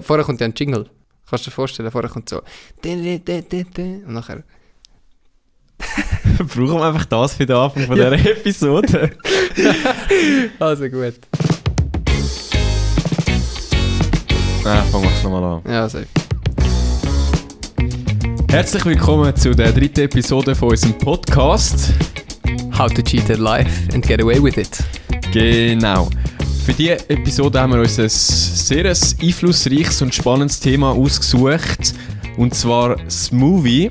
Vorher kommt ja ein Jingle. Kannst du dir vorstellen, vorher kommt so. Und nachher. Brauchen wir einfach das für den Anfang von dieser Episode? Also gut. Nein, fangen wir es nochmal an. Ja, safe. Herzlich willkommen zu der dritten Episode von unserem Podcast. How to cheat at life and get away with it. Genau. Für diese Episode haben wir uns ein sehr einflussreiches und spannendes Thema ausgesucht. Und zwar Smoothie.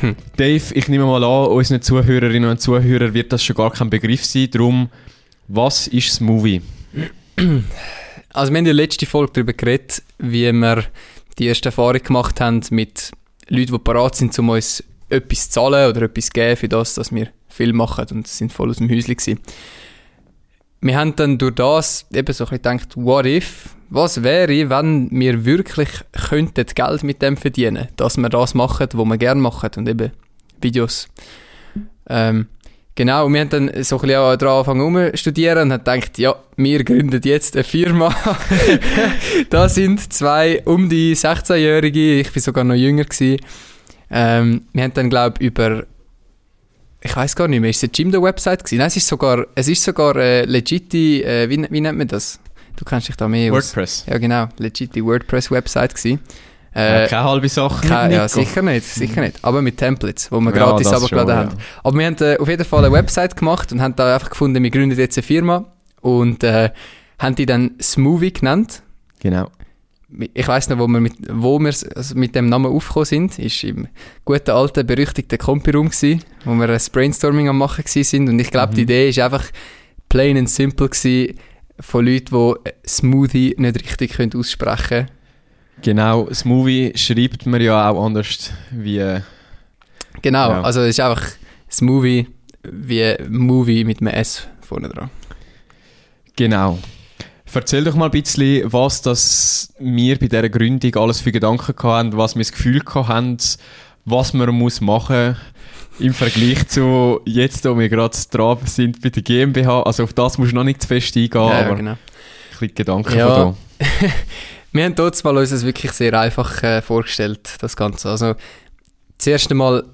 Hm. Dave, ich nehme mal an, unseren Zuhörerinnen und Zuhörern wird das schon gar kein Begriff sein. Darum, was ist Smoothie? Also wir haben in der letzten Folge darüber geredet, wie wir die erste Erfahrung gemacht haben mit Leuten, die bereit sind, um uns etwas zu zahlen oder etwas zu geben für das, dass wir viel machen und sind voll aus dem Häuschen gewesen. Wir haben dann durch das eben so ein gedacht, what if, was wäre, wenn wir wirklich könnten Geld mit dem verdienen, dass wir das machen, was wir gerne machen und eben Videos. Ähm, genau, und wir haben dann so ein bisschen auch daran angefangen studieren und haben gedacht, ja, wir gründen jetzt eine Firma. da sind zwei um die 16-Jährige, ich war sogar noch jünger. Gewesen. Ähm, wir haben dann, glaube ich, über ich weiß gar nicht mehr, ist es eine Jimdo-Website gewesen? Nein, es ist sogar, es ist sogar äh, legit, äh, wie, wie nennt man das? Du kennst dich da mehr WordPress. aus. Ja, genau, legit WordPress-Website gewesen. Äh, Äh, keine halbe Sache. keine, ja, sicher nicht, sicher nicht. Aber mit Templates, wo wir Ja, gratis schon, haben. ja. Aber wir haben äh, auf jeden Fall eine Website gemacht und haben da einfach gefunden, wir gründen jetzt eine Firma und äh, haben die dann Smoothie genannt. Genau. Ich weiß noch, wo wir mit, wo wir also mit dem Namen aufgekommen sind, ist im guten alten, berüchtigten Compi-Raum gewesen, wo wir ein Brainstorming am machen gewesen sind und ich glaube, die Idee ist einfach plain and simple gewesen von Leuten, die Smoothie nicht richtig können aussprechen können. Genau, Smoothie schreibt man ja auch anders wie... äh, Genau, Ja. also es ist einfach Smoothie wie Movie mit einem S vorne dran. Genau. Erzähl doch mal ein bisschen, was das wir bei dieser Gründung alles für Gedanken haben, was wir das Gefühl haben, was man muss machen im Vergleich zu jetzt, wo wir gerade dran sind bei der GmbH. Also auf das musst du noch nicht zu fest eingehen, aber genau. ein bisschen Gedanken Ja. von Wir haben dort mal uns das wirklich sehr einfach äh, vorgestellt, das Ganze. Also, zuerst einmal,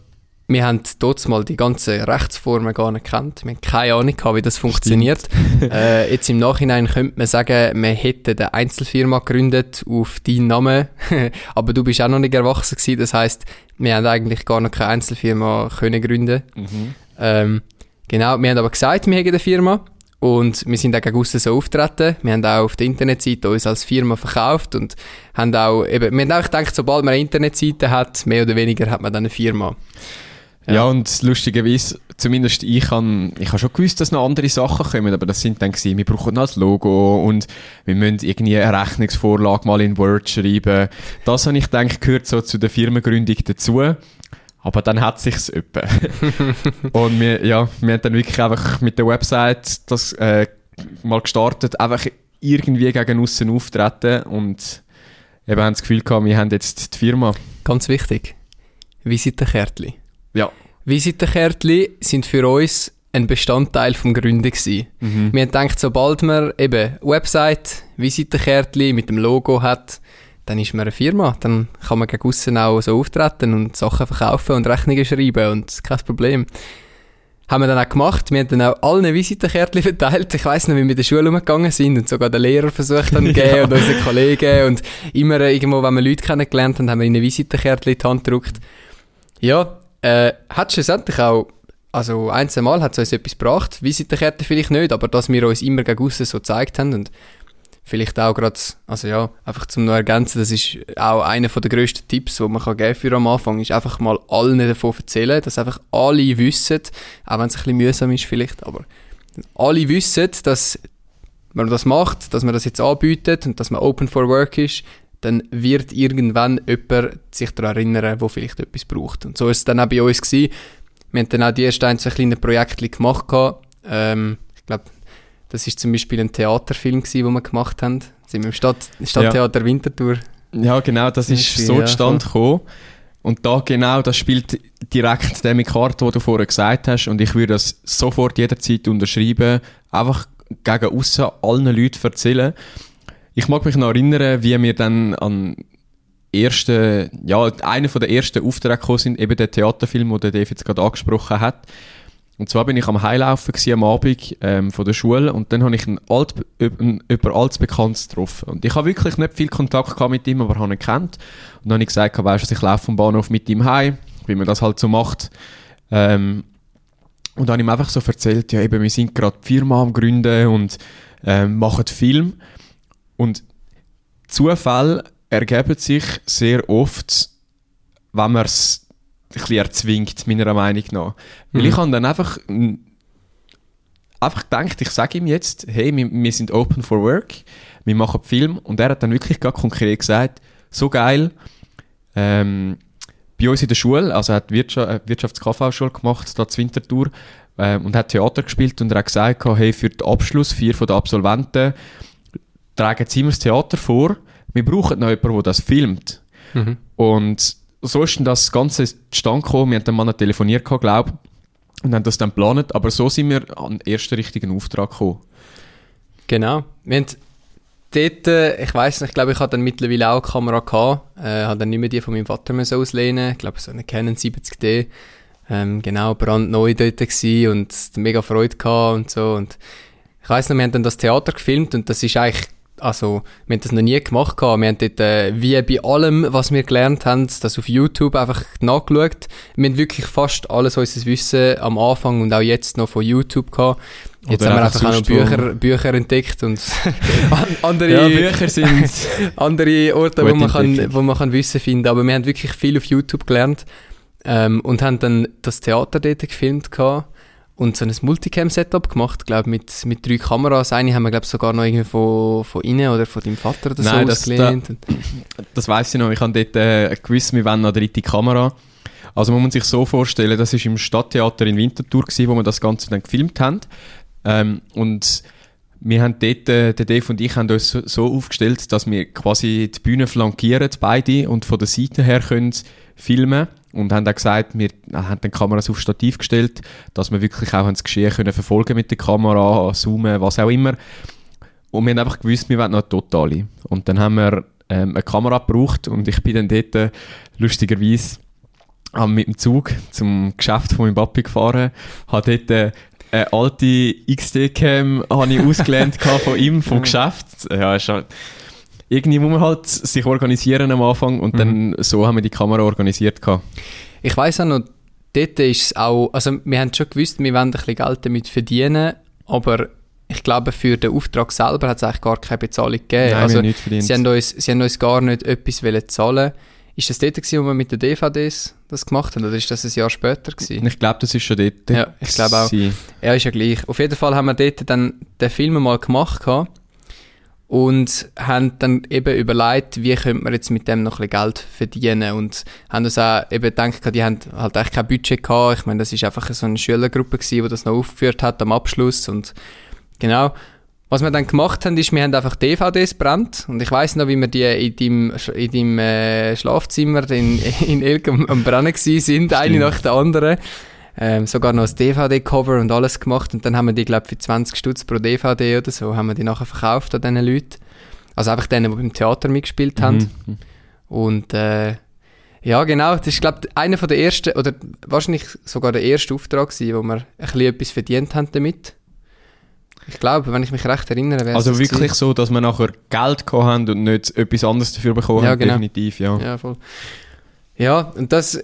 wir haben dort mal die ganzen Rechtsformen gar nicht gekannt. Wir haben keine Ahnung gehabt, wie das funktioniert. äh, jetzt im Nachhinein könnte man sagen, wir hätten eine Einzelfirma gegründet auf deinen Namen. Aber du bist auch noch nicht erwachsen gewesen. Das heisst, wir haben eigentlich gar noch keine Einzelfirma können gründen. Mhm. Ähm, genau, wir haben aber gesagt, wir hätten eine Firma und wir sind auch gegen aussen so auftreten. Wir haben auch auf der Internetseite uns als Firma verkauft und haben auch, eben, wir haben auch gedacht, sobald man eine Internetseite hat, mehr oder weniger hat man dann eine Firma. Ja. Ja. und lustigerweise, zumindest ich habe ich hab schon gewusst, dass noch andere Sachen kommen, aber das sind dann gewesen, wir brauchen noch das Logo und wir müssen irgendwie eine Rechnungsvorlage mal in Word schreiben. Das habe ich gedacht, gehört so zu der Firmengründung dazu. Aber dann hat sich's etwa. und wir, ja, wir haben dann wirklich einfach mit der Website das äh, mal gestartet, einfach irgendwie gegen aussen auftreten und eben haben das Gefühl gehabt, wir haben jetzt die Firma. Ganz wichtig, Visitenkärtchen. Ja. Visitenkärtchen sind für uns ein Bestandteil vom Gründen gewesen. Mhm. Wir haben gedacht, sobald man eben Website, Visitenkärtchen mit dem Logo hat, dann ist man eine Firma. Dann kann man gegen aussen auch so auftreten und Sachen verkaufen und Rechnungen schreiben und kein Problem. Haben wir dann auch gemacht. Wir haben dann auch allen Visitenkärtchen verteilt. Ich weiss noch, wie wir in der Schule umgegangen sind und sogar den Lehrer versucht haben zu geben Ja. und unsere Kollegen. Und immer irgendwo, wenn wir Leute kennengelernt haben, haben wir ihnen Visitenkärtchen in die Hand gedrückt. Ja, äh, hat schlussendlich auch, also ein, Mal hat es uns etwas gebracht. Visitenkärtchen vielleicht nicht, aber dass wir uns immer gegen aussen so gezeigt haben und vielleicht auch gerade, also ja, einfach zum noch ergänzen, das ist auch einer der grössten Tipps, die man kann geben für am Anfang, ist einfach mal allen davon erzählen, dass einfach alle wissen, auch wenn es ein bisschen mühsam ist vielleicht, aber alle wissen, dass man das macht, dass man das jetzt anbietet und dass man open for work ist, dann wird irgendwann jemand sich daran erinnern, wo vielleicht etwas braucht. Und so ist es dann auch bei uns gewesen. Wir haben dann auch die ersten ein, zwei kleine Projekte gemacht. Ähm, ich glaube, das ist zum Beispiel ein Theaterfilm gewesen, den wir gemacht haben. Sind wir im Stadt, Stadttheater Winterthur. Ja, genau, das ist so ja, zustande gekommen. Und da genau, das spielt direkt mit Karte, die du vorher gesagt hast. Und ich würde das sofort jederzeit unterschreiben. Einfach gegen aussen allen Leuten erzählen. Ich mag mich noch erinnern, wie wir dann an ersten, ja, einer von der ersten Aufträge gekommen sind, eben der Theaterfilm, den Dave jetzt gerade angesprochen hat. Und zwar bin ich am Heilaufen am Abend ähm, von der Schule und dann habe ich einen, Alt, einen über Altsbekanntes getroffen. Und ich habe wirklich nicht viel Kontakt gehabt mit ihm, aber habe ihn kennt. Und dann habe ich gesagt, weißt du, ich laufe vom Bahnhof mit ihm heim, wie man das halt so macht. Ähm, und dann habe ich ihm einfach so erzählt, ja eben, wir sind gerade die Firma am Gründen und ähm, machen Film. Und Zufälle ergeben sich sehr oft, wenn man es ein bisschen erzwingt, meiner Meinung nach. Weil Mhm. ich habe dann einfach, einfach gedacht, ich sage ihm jetzt, hey, wir, wir sind open for work, wir machen Film. Und er hat dann wirklich ganz konkret gesagt, so geil, ähm, bei uns in der Schule, also er hat Wirtschaft, äh, Wirtschafts-KV-Schule gemacht, da zur Winterthur, ähm, und hat Theater gespielt und er hat gesagt, hey, für den Abschluss, vier von den Absolventen, tragen sie immer das Theater vor, wir brauchen noch jemanden, der das filmt. Mhm. Und so ist dann das Ganze zustande gekommen. Wir haben dann mal telefoniert, glaube ich, und haben das dann geplant. Aber so sind wir an den ersten richtigen Auftrag gekommen. Genau. Wir haben dort, äh, ich weiß nicht, ich glaube, ich hatte dann mittlerweile auch eine Kamera gehabt. Äh, habe dann nicht mehr die von meinem Vater müssen auslehnen. Ich glaube, so eine Canon 70D. Ähm, genau, brandneu dort gewesen und mega Freude gehabt und so. Und ich weiß noch, wir haben dann das Theater gefilmt und das ist eigentlich, also, wir haben das noch nie gemacht gehabt. Wir haben dort, äh, wie bei allem, was wir gelernt haben, das auf YouTube einfach nachgeschaut. Wir haben wirklich fast alles unser Wissen am Anfang und auch jetzt noch von YouTube gehabt. Jetzt Oder haben wir einfach auch noch Bücher, Bücher entdeckt und an- andere, Ja, Bücher sind... andere Orte, wo man, kann, wo man kann Wissen finden Aber wir haben wirklich viel auf YouTube gelernt ähm, und haben dann das Theater dort gefilmt gehabt und so ein Multicam-Setup gemacht, glaube mit, mit drei Kameras. Eine haben wir, glaube sogar noch irgendwie von, von Ihnen oder von deinem Vater oder so Nein, das- ausgelehnt. Und- das weiss ich noch, ich habe dort äh, gewusst, wir wollen noch eine dritte Kamera. Also man muss sich so vorstellen, das war im Stadttheater in Winterthur, gewesen, wo wir das Ganze dann gefilmt haben. Ähm, und wir haben dort, äh, der Dave und ich haben uns so, so aufgestellt, dass wir quasi die Bühne flankieren, beide, und von der Seite her können filmen und haben auch gesagt, wir haben dann Kameras auf Stativ gestellt, dass wir wirklich auch das Geschehen können verfolgen mit der Kamera, zoomen, was auch immer. Und wir haben einfach gewusst, wir wollen noch totale. Und dann haben wir ähm, eine Kamera gebraucht und ich bin dann dort äh, lustigerweise mit dem Zug zum Geschäft von meinem Papi gefahren, habe dort äh, eine alte XD-Cam ausgelernt von ihm, vom Geschäft. Ja, ist halt, irgendwie muss man halt sich organisieren am Anfang und dann so haben wir die Kamera organisiert gehabt. Ich weiß auch noch, dort ist es auch, also wir haben schon gewusst, wir wollen ein bisschen Geld damit verdienen, aber ich glaube, für den Auftrag selber hat es eigentlich gar keine Bezahlung gegeben. Nein, also, haben. Sie haben, uns, sie haben uns gar nicht etwas zahlen Ist das dort gewesen, wo wir mit den DVDs das gemacht haben, oder ist das ein Jahr später gewesen? Ich glaube, das ist schon dort. Ja, ich glaube auch. Ja, ist ja gleich. Auf jeden Fall haben wir dort dann den Film mal gemacht gehabt und haben dann eben überlegt, wie könnte man jetzt mit dem noch ein bisschen Geld verdienen und haben uns auch eben gedacht, die haben halt echt kein Budget gehabt. Ich meine, das ist einfach so eine Schülergruppe gewesen, die das noch aufgeführt hat am Abschluss und genau. Was wir dann gemacht haben, ist, wir haben einfach DVDs brennt und ich weiß noch, wie wir die in deinem, in deinem äh, Schlafzimmer in, in Elk am, am Brennen sind, eine nach der anderen. Ähm, sogar noch das DVD-Cover und alles gemacht und dann haben wir die, glaube für 20 Stutz pro DVD oder so, haben wir die nachher verkauft an diesen Leuten. Also einfach denen, die beim Theater mitgespielt haben. Mhm. Und äh, ja, genau, das ist, glaube ich, einer von der ersten, oder wahrscheinlich sogar der erste Auftrag gewesen, wo wir ein bisschen etwas verdient haben damit. Ich glaube, wenn ich mich recht erinnere, wäre Also wirklich gewesen. so, dass wir nachher Geld gehabt haben und nicht etwas anderes dafür bekommen Ja, haben, genau. definitiv, ja. Ja, voll. Ja, und das,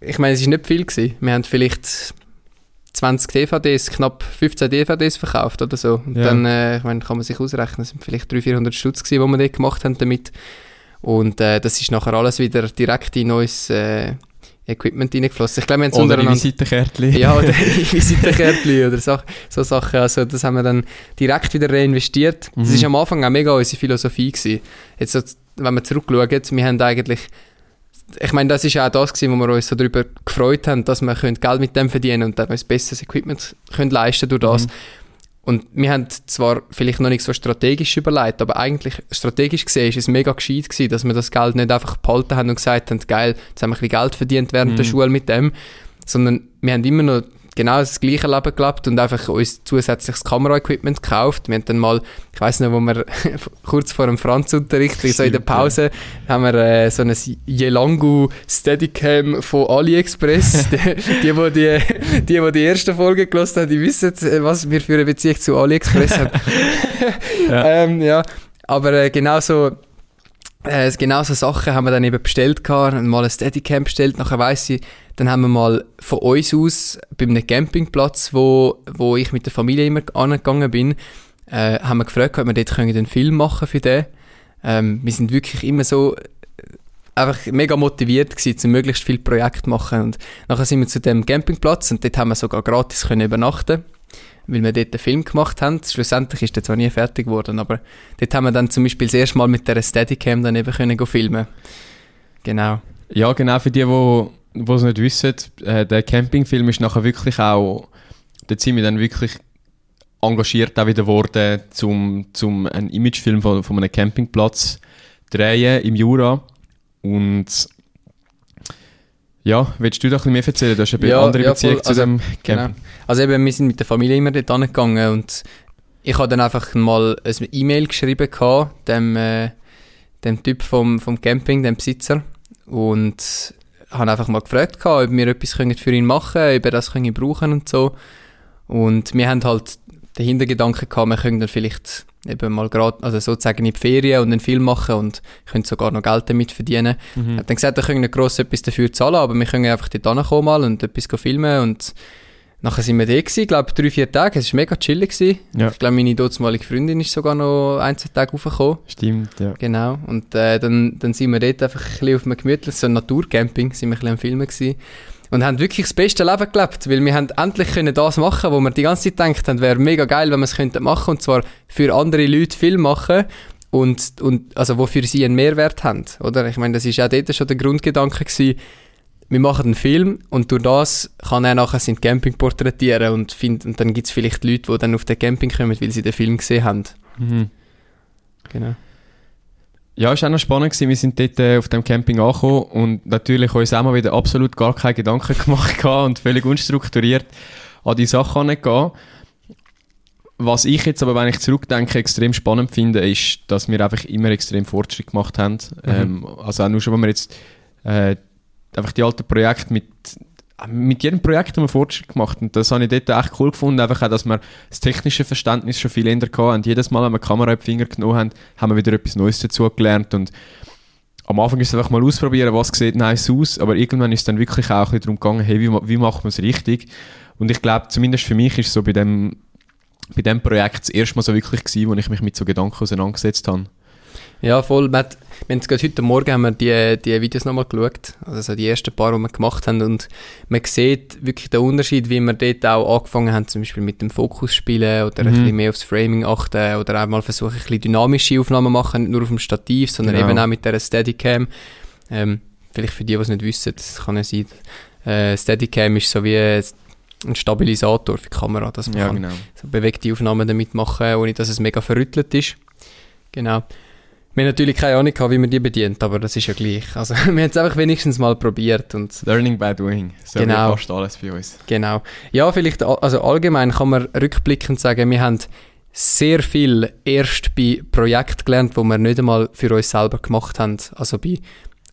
ich meine, es ist nicht viel gewesen. Wir haben vielleicht 20 DVDs, knapp 15 DVDs verkauft oder so. Und Ja. dann, äh, ich meine, kann man sich ausrechnen, es sind vielleicht 300, 400 Stutz gewesen, die wir dort gemacht haben damit. Und äh, das ist nachher alles wieder direkt in neues äh, Equipment reingeflossen. Ich glaube, wir haben es untereinander... Visitenkärtchen. Ja, oder Visitenkärtchen oder so, so Sachen. Also das haben wir dann direkt wieder reinvestiert. Das Mhm. ist am Anfang auch mega unsere Philosophie gewesen. Jetzt, wenn wir zurückschauen, wir haben eigentlich... Ich meine, das ist auch das gewesen, wo wir uns so darüber gefreut haben, dass wir können Geld mit dem verdienen und dann uns besseres Equipment können leisten durch das. Mhm. Und wir haben zwar vielleicht noch nicht so strategisch überlegt, aber eigentlich strategisch gesehen ist es mega gescheit gewesen, dass wir das Geld nicht einfach behalten haben und gesagt haben, geil, jetzt haben wir ein bisschen Geld verdient während der Mhm. Schule mit dem, sondern wir haben immer noch genau das gleiche Leben gelebt und einfach uns zusätzliches Kameraequipment gekauft. Wir haben dann mal, ich weiß noch, wo wir kurz vor dem Franzunterricht, so in der Pause, haben wir äh, so ein Yelangu Steadicam von AliExpress. die, die, die, die, die, die erste Folge gelassen haben, die wissen, was wir für eine Beziehung zu AliExpress haben. ja. Ähm, ja. Aber äh, genau so äh, genau so Sachen haben wir dann eben bestellt gehabt, mal ein Steadicam bestellt, nachher weiss ich, dann haben wir mal von uns aus, bei einem Campingplatz, wo, wo ich mit der Familie immer angegangen bin, äh, haben wir gefragt, ob wir dort einen Film machen für den. Ähm, wir sind wirklich immer so äh, einfach mega motiviert gewesen, um möglichst viel Projekt machen und nachher sind wir zu dem Campingplatz und dort haben wir sogar gratis können übernachten weil wir dort einen Film gemacht haben. Schlussendlich ist der zwar nie fertig geworden, aber dort haben wir dann zum Beispiel das erste Mal mit der Steadicam dann eben können filmen. Genau. Ja, genau, für die, die es nicht wissen, äh, der Campingfilm ist nachher wirklich auch, dort sind wir dann wirklich engagiert auch wieder geworden, zum, zum einen Imagefilm von, von einem Campingplatz drehen im Jura und ja, willst du da ein bisschen mehr erzählen? Du hast eine ja, andere ja, Beziehung voll, zu also, dem Camping. Genau. Also eben, wir sind mit der Familie immer dort angegangen und ich habe dann einfach mal eine E-Mail geschrieben gehabt, dem, äh, dem Typ vom, vom Camping, dem Besitzer und habe einfach mal gefragt gehabt, ob wir etwas für ihn machen können, ob er das können brauchen und so. Und wir haben halt den Hintergedanken gehabt, wir können dann vielleicht eben mal gerade, also sozusagen in die Ferien und einen Film machen und können sogar noch Geld damit verdienen. Mhm. Hat dann gesagt, wir können nicht gross etwas dafür zahlen, aber wir können einfach dort hinkommen mal und etwas filmen und nachher sind wir da gewesen, ich glaube drei, vier Tage, es war mega chillig gewesen. Ja. Ich glaube, meine damalige Freundin ist sogar noch ein, zwei Tage raufgekommen. Stimmt, ja. Genau, und äh, dann, dann sind wir dort einfach ein bisschen auf einem gemütlichen, so Naturcamping, sind wir ein bisschen am Filmen gewesen und haben wirklich das beste Leben gelebt, weil wir haben endlich können das machen, wo wir die ganze Zeit gedacht haben, wäre mega geil, wenn wir es könnten machen und zwar für andere Leute viel machen und, und also wofür sie einen Mehrwert haben, oder? Ich meine, das ist auch dort schon der Grundgedanke gewesen, wir machen einen Film und durch das kann er nachher sein Camping porträtieren und, find, und dann gibt es vielleicht Leute, die dann auf den Camping kommen, weil sie den Film gesehen haben. Mhm. Genau. Ja, es war auch noch spannend. Gewesen. Wir sind dort äh, auf dem Camping angekommen und natürlich uns auch mal wieder absolut gar keine Gedanken gemacht und völlig unstrukturiert an die Sachen angehen. Was ich jetzt aber, wenn ich zurückdenke, extrem spannend finde, ist, dass wir einfach immer extrem Fortschritt gemacht haben. Mhm. Ähm, also auch nur schon, wenn wir jetzt äh, einfach die alten Projekte mit mit jedem Projekt haben wir Fortschritt gemacht und das habe ich dort echt cool gefunden, einfach auch, dass wir das technische Verständnis schon viel ändern hatten und jedes Mal, wenn wir die Kamera in die Finger genommen haben, haben wir wieder etwas Neues dazu gelernt. Und am Anfang ist es einfach mal ausprobieren, was sieht nice aus, aber irgendwann ist es dann wirklich auch ein darum gegangen, hey, wie, wie macht man es richtig? Und ich glaube, zumindest für mich ist es so bei dem, bei dem Projekt das erste Mal so wirklich gewesen, wo ich mich mit so Gedanken auseinandergesetzt habe. Ja, voll. Wir, haben gerade heute Morgen haben wir die, die Videos nochmal geschaut. Also die ersten paar, die wir gemacht haben. Und man sieht wirklich den Unterschied, wie wir dort auch angefangen haben, zum Beispiel mit dem Fokus spielen oder mhm. ein bisschen mehr aufs Framing achten oder auch mal versuchen, ein bisschen dynamische Aufnahmen machen, nicht nur auf dem Stativ, sondern genau. eben auch mit der Steadicam. Ähm, vielleicht für die, die es nicht wissen, das kann ja sein. Äh, Steadicam ist so wie ein Stabilisator für die Kamera, dass man ja, genau. so bewegte Aufnahmen damit machen ohne dass es mega verrüttelt ist. Genau. Wir haben natürlich keine Ahnung, wie man die bedient, aber das ist ja gleich. Also, wir haben es einfach wenigstens mal probiert. Und Learning by doing. So genau. fast alles bei uns. Genau. Ja, vielleicht, also allgemein kann man rückblickend sagen, wir haben sehr viel erst bei Projekten gelernt, wo wir nicht einmal für uns selber gemacht haben. Also bei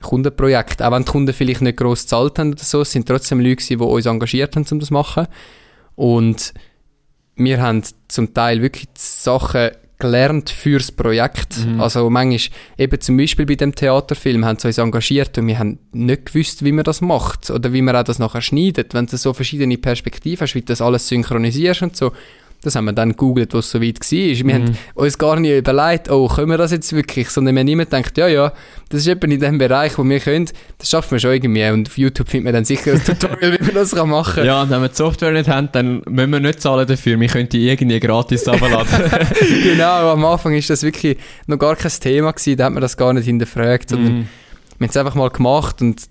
Kundenprojekten. Auch wenn die Kunden vielleicht nicht gross gezahlt haben oder so, es sind trotzdem Leute, die uns engagiert haben, um das zu machen. Und wir haben zum Teil wirklich Sachen gelernt fürs Projekt. Mhm. Also manchmal, eben zum Beispiel bei dem Theaterfilm, haben sie uns engagiert und wir haben nicht gewusst, wie man das macht oder wie man auch das nachher schneidet. Wenn du so verschiedene Perspektiven hast, wie du das alles synchronisierst und so, das haben wir dann gegoogelt, was so weit war. Wir mhm. haben uns gar nicht überlegt, oh, können wir das jetzt wirklich? Sondern wir haben immer gedacht, ja, ja, das ist eben in dem Bereich, wo wir können, das schaffen wir schon irgendwie. Und auf YouTube findet man dann sicher ein Tutorial, wie man das machen kann. Ja, und wenn wir die Software nicht haben, dann müssen wir nicht zahlen dafür. Wir können die irgendwie gratis abladen. genau, am Anfang ist das wirklich noch gar kein Thema gewesen, da hat man das gar nicht hinterfragt, sondern mhm. wir haben es einfach mal gemacht und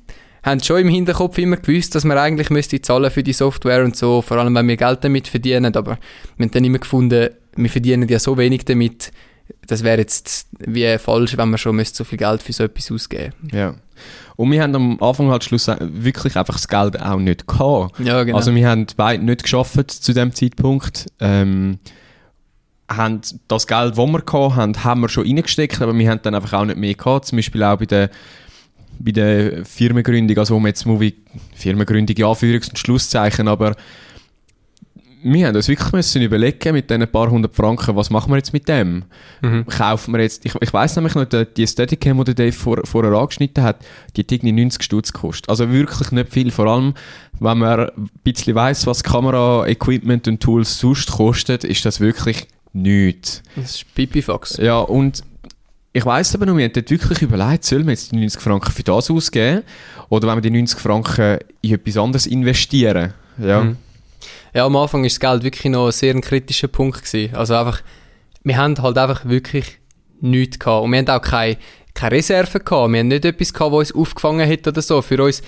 haben schon im Hinterkopf immer gewusst, dass man eigentlich müsste zahlen für die Software und so, vor allem wenn wir Geld damit verdienen, aber wir haben dann immer gefunden, wir verdienen ja so wenig damit, das wäre jetzt wie falsch, wenn man schon müsste so viel Geld für so etwas ausgeben Ja. Und wir haben am Anfang halt Schluss wirklich einfach das Geld auch nicht gehabt. Ja, genau. Also wir haben beide nicht geschafft zu dem Zeitpunkt. Ähm, haben das Geld, das wir haben, haben wir schon reingesteckt, aber wir haben dann einfach auch nicht mehr gehabt. Zum Beispiel auch bei der, bei der Firmengründung, also wo wir jetzt Movie, Firmengründung, ja, Anführungs- und Schlusszeichen, aber wir haben uns wirklich müssen überlegen mit diesen paar hundert Franken, was machen wir jetzt mit dem? Mhm. Kaufen wir jetzt, ich, ich weiss nämlich noch, die, die Steadicam, die der Dave vor, vorher angeschnitten hat, die hat irgendwie 90 Stutz gekostet. Also wirklich nicht viel, vor allem, wenn man ein bisschen weiss, was Kamera, Equipment und Tools sonst kostet, ist das wirklich nichts. Das ist Pipifax. Ja, und ich weiss aber noch, wir haben dort wirklich überlegt, sollen wir jetzt die 90 Franken für das ausgeben oder wenn wir die 90 Franken in etwas anderes investieren? Ja. Mhm. Ja, am Anfang ist das Geld wirklich noch ein sehr kritischer Punkt gewesen. Also einfach, wir haben halt einfach wirklich nichts gehabt. Und wir haben auch keine, keine Reserve gehabt. Wir haben nicht etwas gehabt, was uns aufgefangen hat oder so. Für uns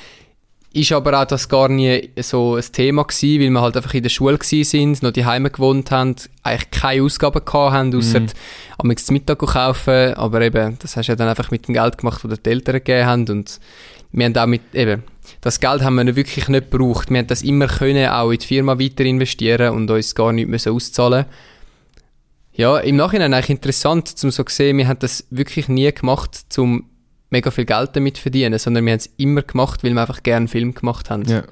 ist aber auch das gar nie so ein Thema gewesen, weil wir halt einfach in der Schule gewesen sind, noch die Heime gewohnt haben, eigentlich keine Ausgaben gehabt haben, außer Mhm. am Mittag kaufen. Aber eben, das hast du ja dann einfach mit dem Geld gemacht, das die Eltern gegeben haben. Und wir haben auch mit, eben, das Geld haben wir wirklich nicht gebraucht. Wir haben das immer können, auch in die Firma weiter investieren und uns gar nicht müssen auszahlen. Ja, im Nachhinein eigentlich interessant, zum so zu sehen, wir haben das wirklich nie gemacht, um mega viel Geld damit verdienen, sondern wir haben es immer gemacht, weil wir einfach gerne Film gemacht haben. Ja.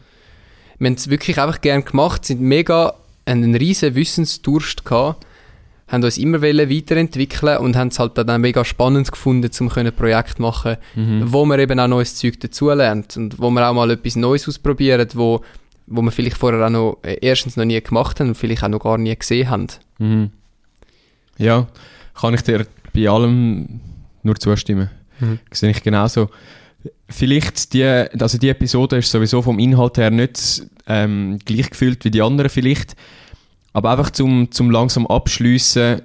Wir haben es wirklich einfach gerne gemacht, sind mega einen riesen Wissensdurst gehabt, haben uns immer weiterentwickeln und haben es halt dann mega spannend gefunden, um ein Projekt zu machen, Mhm. wo man eben auch neues Zeug dazulernt und wo man auch mal etwas Neues ausprobiert, wo, wo man vielleicht vorher auch noch äh, erstens noch nie gemacht haben und vielleicht auch noch gar nie gesehen haben. Mhm. Ja, kann ich dir bei allem nur zustimmen. Mhm. Sehe ich genauso. Vielleicht die, also die Episode ist sowieso vom Inhalt her nicht ähm, gleich gefühlt wie die anderen vielleicht, aber einfach zum, zum langsam abschliessen.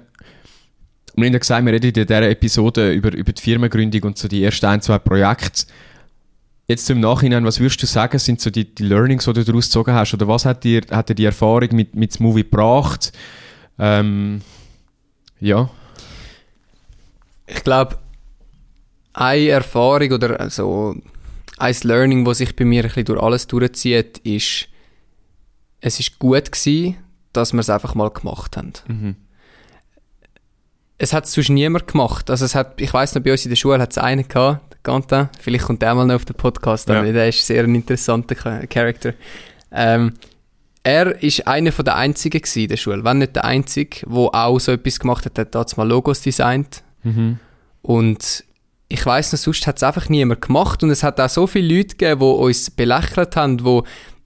Wir haben ja gesagt, wir reden in dieser Episode über, über die Firmengründung und so die ersten ein, zwei Projekte. Jetzt zum Nachhinein, was würdest du sagen, sind so die, die Learnings, die du daraus gezogen hast? Oder was hat dir, hat dir die Erfahrung mit, mit dem Movie gebracht? Ähm, ja. Ich glaube, eine Erfahrung oder so ein Learning, das sich bei mir ein bisschen durch alles durchzieht, ist, es ist gut gewesen, dass wir es einfach mal gemacht haben. Mhm. Es hat sonst niemand gemacht. Also es hat, ich weiß noch, bei uns in der Schule hat es einen gehabt, der Quentin. Vielleicht kommt der mal noch auf den Podcast, aber Ja. der ist sehr ein interessanter Cha- Charakter. Ähm, er ist einer von der einzigen in der Schule, wenn nicht der einzige, wo auch so etwas gemacht hat. Er hat damals mal Logos designt Mhm. und ich weiß noch, sonst hat es einfach niemand gemacht und es hat auch so viele Leute gegeben, die uns belächelt haben, die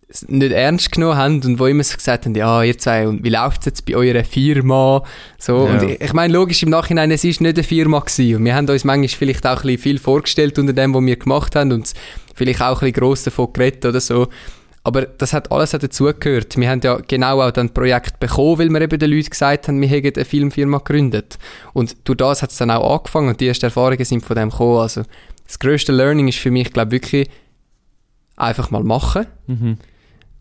es nicht ernst genommen haben und wo immer so gesagt haben, ja, ihr zwei, und wie läuft es jetzt bei eurer Firma? So, Ja. und ich, ich meine, logisch im Nachhinein, es ist nicht eine Firma gewesen und wir haben uns manchmal vielleicht auch ein bisschen viel vorgestellt unter dem, was wir gemacht haben und vielleicht auch ein bisschen gross davon geredet oder so. Aber das hat alles auch dazugehört. Wir haben ja genau auch dann ein Projekt bekommen, weil wir eben den Leuten gesagt haben, wir hätten eine Filmfirma gegründet. Und durch das hat es dann auch angefangen und die ersten Erfahrungen sind von dem gekommen. Also das grösste Learning ist für mich, glaube ich, wirklich einfach mal machen. Mhm.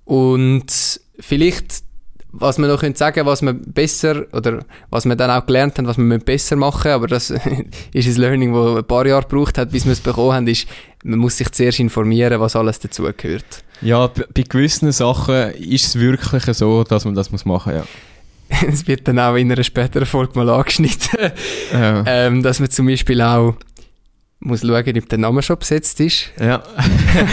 Und vielleicht, was man noch könnte sagen, was man besser oder was wir dann auch gelernt haben, was wir müssen besser machen, aber das ist ein Learning, das ein paar Jahre gebraucht hat, bis wir es bekommen haben, ist, man muss sich zuerst informieren, was alles dazugehört. Ja, bei gewissen Sachen ist es wirklich so, dass man das muss machen muss. Es wird dann auch in einer späteren Folge mal angeschnitten, Ja. ähm, dass man zum Beispiel auch muss schauen, ob der Name schon besetzt ist. ja.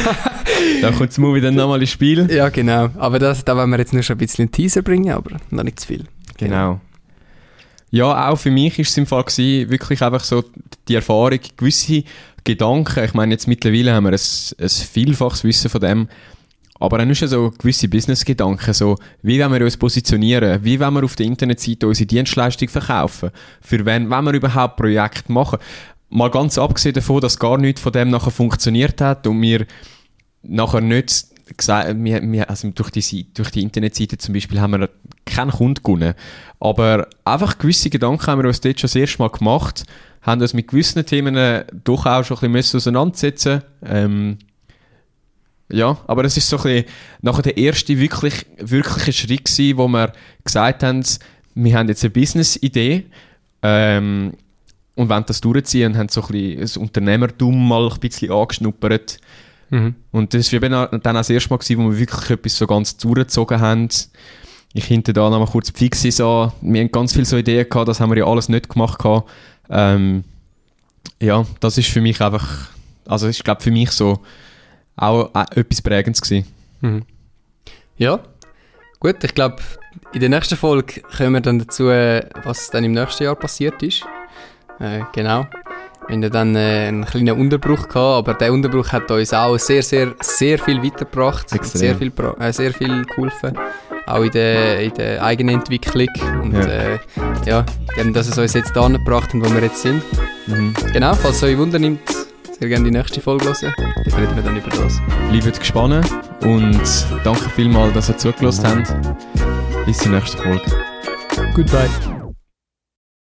da kommt das Movie dann nochmal ins Spiel. Ja, genau. Aber das, da wollen wir jetzt nur schon ein bisschen einen Teaser bringen, aber noch nicht zu viel. Genau. Ja, auch für mich ist es im Fall gewesen, wirklich einfach so die Erfahrung, gewisse Gedanken, ich meine jetzt mittlerweile haben wir ein, ein vielfaches Wissen von dem, aber dann ist ja so gewisse Business-Gedanken, so, wie wollen wir uns positionieren, wie wollen wir auf der Internetseite unsere Dienstleistung verkaufen, für wen wollen wir überhaupt Projekte machen. Mal ganz abgesehen davon, dass gar nichts von dem nachher funktioniert hat und wir nachher nicht gesagt, wir, wir, also durch die, durch die Internetseite zum Beispiel haben wir keinen Kunden gewonnen. Aber einfach gewisse Gedanken haben wir uns dort schon das erste Mal gemacht, haben uns mit gewissen Themen äh, doch auch schon ein bisschen auseinandersetzen ähm, ja, aber es ist so ein bisschen nachher der erste wirklich, wirkliche Schritt gewesen, wo wir gesagt haben, wir haben jetzt eine Business-Idee Ähm, und wollen das durchziehen und haben so ein bisschen das Unternehmertum mal ein bisschen angeschnuppert. Mhm. Und das war dann auch das erste Mal, gewesen, wo wir wirklich etwas so ganz durchgezogen haben. Ich hinter da noch mal kurz die Fixis an. Wir haben ganz viele so Ideen gehabt, das haben wir ja alles nicht gemacht gehabt. Ähm, ja, das ist für mich einfach, also ich glaube für mich so auch äh, etwas Prägendes gewesen. Mhm. Ja, gut, ich glaube, in der nächsten Folge kommen wir dann dazu, äh, was dann im nächsten Jahr passiert ist. Äh, genau. Wir haben ja dann äh, einen kleinen Unterbruch gehabt, aber der Unterbruch hat uns auch sehr, sehr, sehr viel weitergebracht. Sehr viel, äh, sehr viel geholfen. Auch in der, in der Eigenentwicklung. Und Ja. äh, ja eben, dass es uns jetzt da gebracht hat, wo wir jetzt sind. Mhm. Genau, falls es euch Wunder nimmt, sehr gerne die nächste Folge hören. Dann reden wir dann über das. Bleibt gespannt und danke vielmals, dass ihr zugelassen habt. Bis zur nächsten Folge. Goodbye.